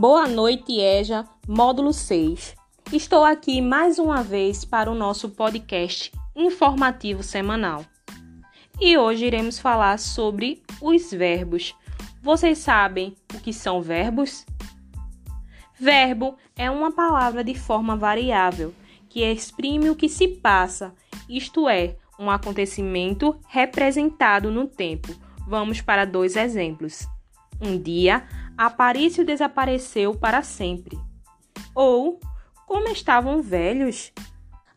Boa noite, EJA, módulo 6. Estou aqui mais uma vez para o nosso podcast informativo semanal. E hoje iremos falar sobre os verbos. Vocês sabem o que são verbos? Verbo é uma palavra de forma variável que exprime o que se passa, isto é, um acontecimento representado no tempo. Vamos para dois exemplos. Um dia, Aparício desapareceu para sempre. Ou, como estavam velhos?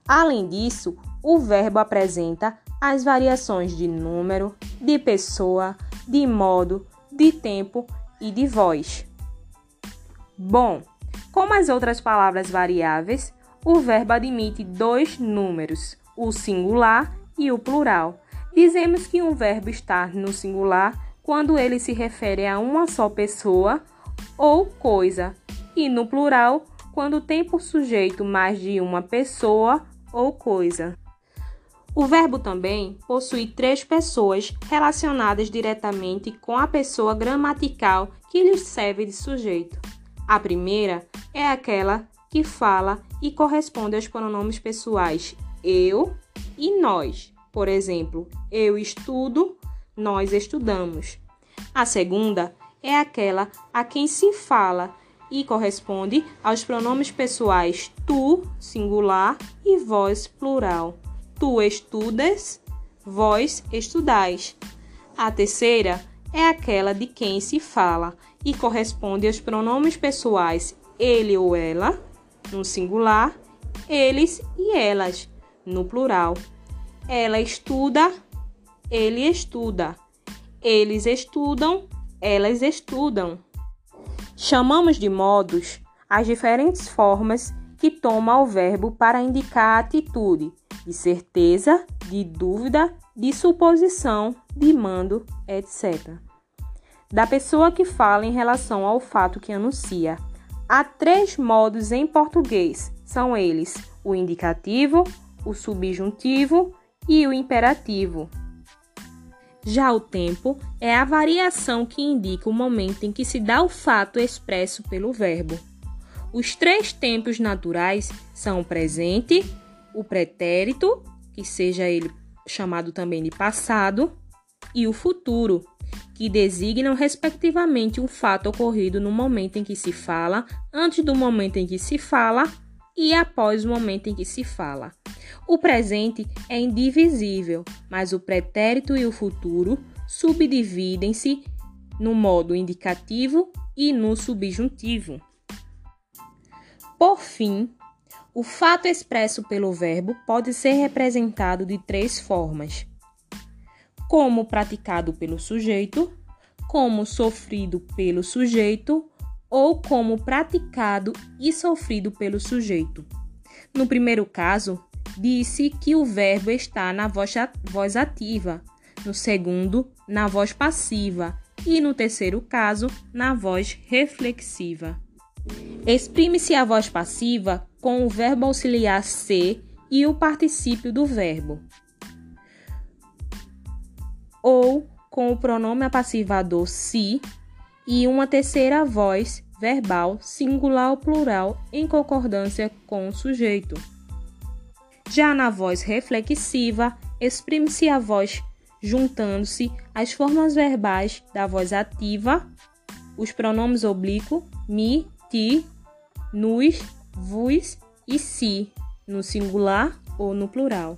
Além disso, o verbo apresenta as variações de número, de pessoa, de modo, de tempo e de voz. Bom, como as outras palavras variáveis, o verbo admite dois números, o singular e o plural. Dizemos que um verbo está no singular quando ele se refere a uma só pessoa ou coisa, e no plural, quando tem por sujeito mais de uma pessoa ou coisa. O verbo também possui três pessoas relacionadas diretamente com a pessoa gramatical que lhes serve de sujeito. A primeira é aquela que fala e corresponde aos pronomes pessoais eu e nós. Por exemplo, eu estudo, nós estudamos. A segunda é aquela a quem se fala e corresponde aos pronomes pessoais tu, singular, e vós, plural. Tu estudas, vós estudais. A terceira é aquela de quem se fala e corresponde aos pronomes pessoais ele ou ela, no singular, eles e elas, no plural. Ela estuda, ele estuda. Eles estudam, elas estudam. Chamamos de modos as diferentes formas que toma o verbo para indicar a atitude de certeza, de dúvida, de suposição, de mando, etc. Da pessoa que fala em relação ao fato que anuncia. Há três modos em português: são eles o indicativo, o subjuntivo e o imperativo. Já o tempo é a variação que indica o momento em que se dá o fato expresso pelo verbo. Os três tempos naturais são o presente, o pretérito, que seja ele chamado também de passado, e o futuro, que designam respectivamente um fato ocorrido no momento em que se fala, antes do momento em que se fala e após o momento em que se fala. O presente é indivisível, mas o pretérito e o futuro subdividem-se no modo indicativo e no subjuntivo. Por fim, o fato expresso pelo verbo pode ser representado de três formas: como praticado pelo sujeito, como sofrido pelo sujeito ou como praticado e sofrido pelo sujeito. No primeiro caso, disse que o verbo está na voz, ativa, no segundo, na voz passiva e no terceiro caso, na voz reflexiva. Exprime-se a voz passiva com o verbo auxiliar ser e o particípio do verbo, ou com o pronome apassivador se e uma terceira voz verbal, singular ou plural, em concordância com o sujeito. Já na voz reflexiva, exprime-se a voz juntando-se as formas verbais da voz ativa, os pronomes oblíquo, mi, ti, nos, vos e si, no singular ou no plural.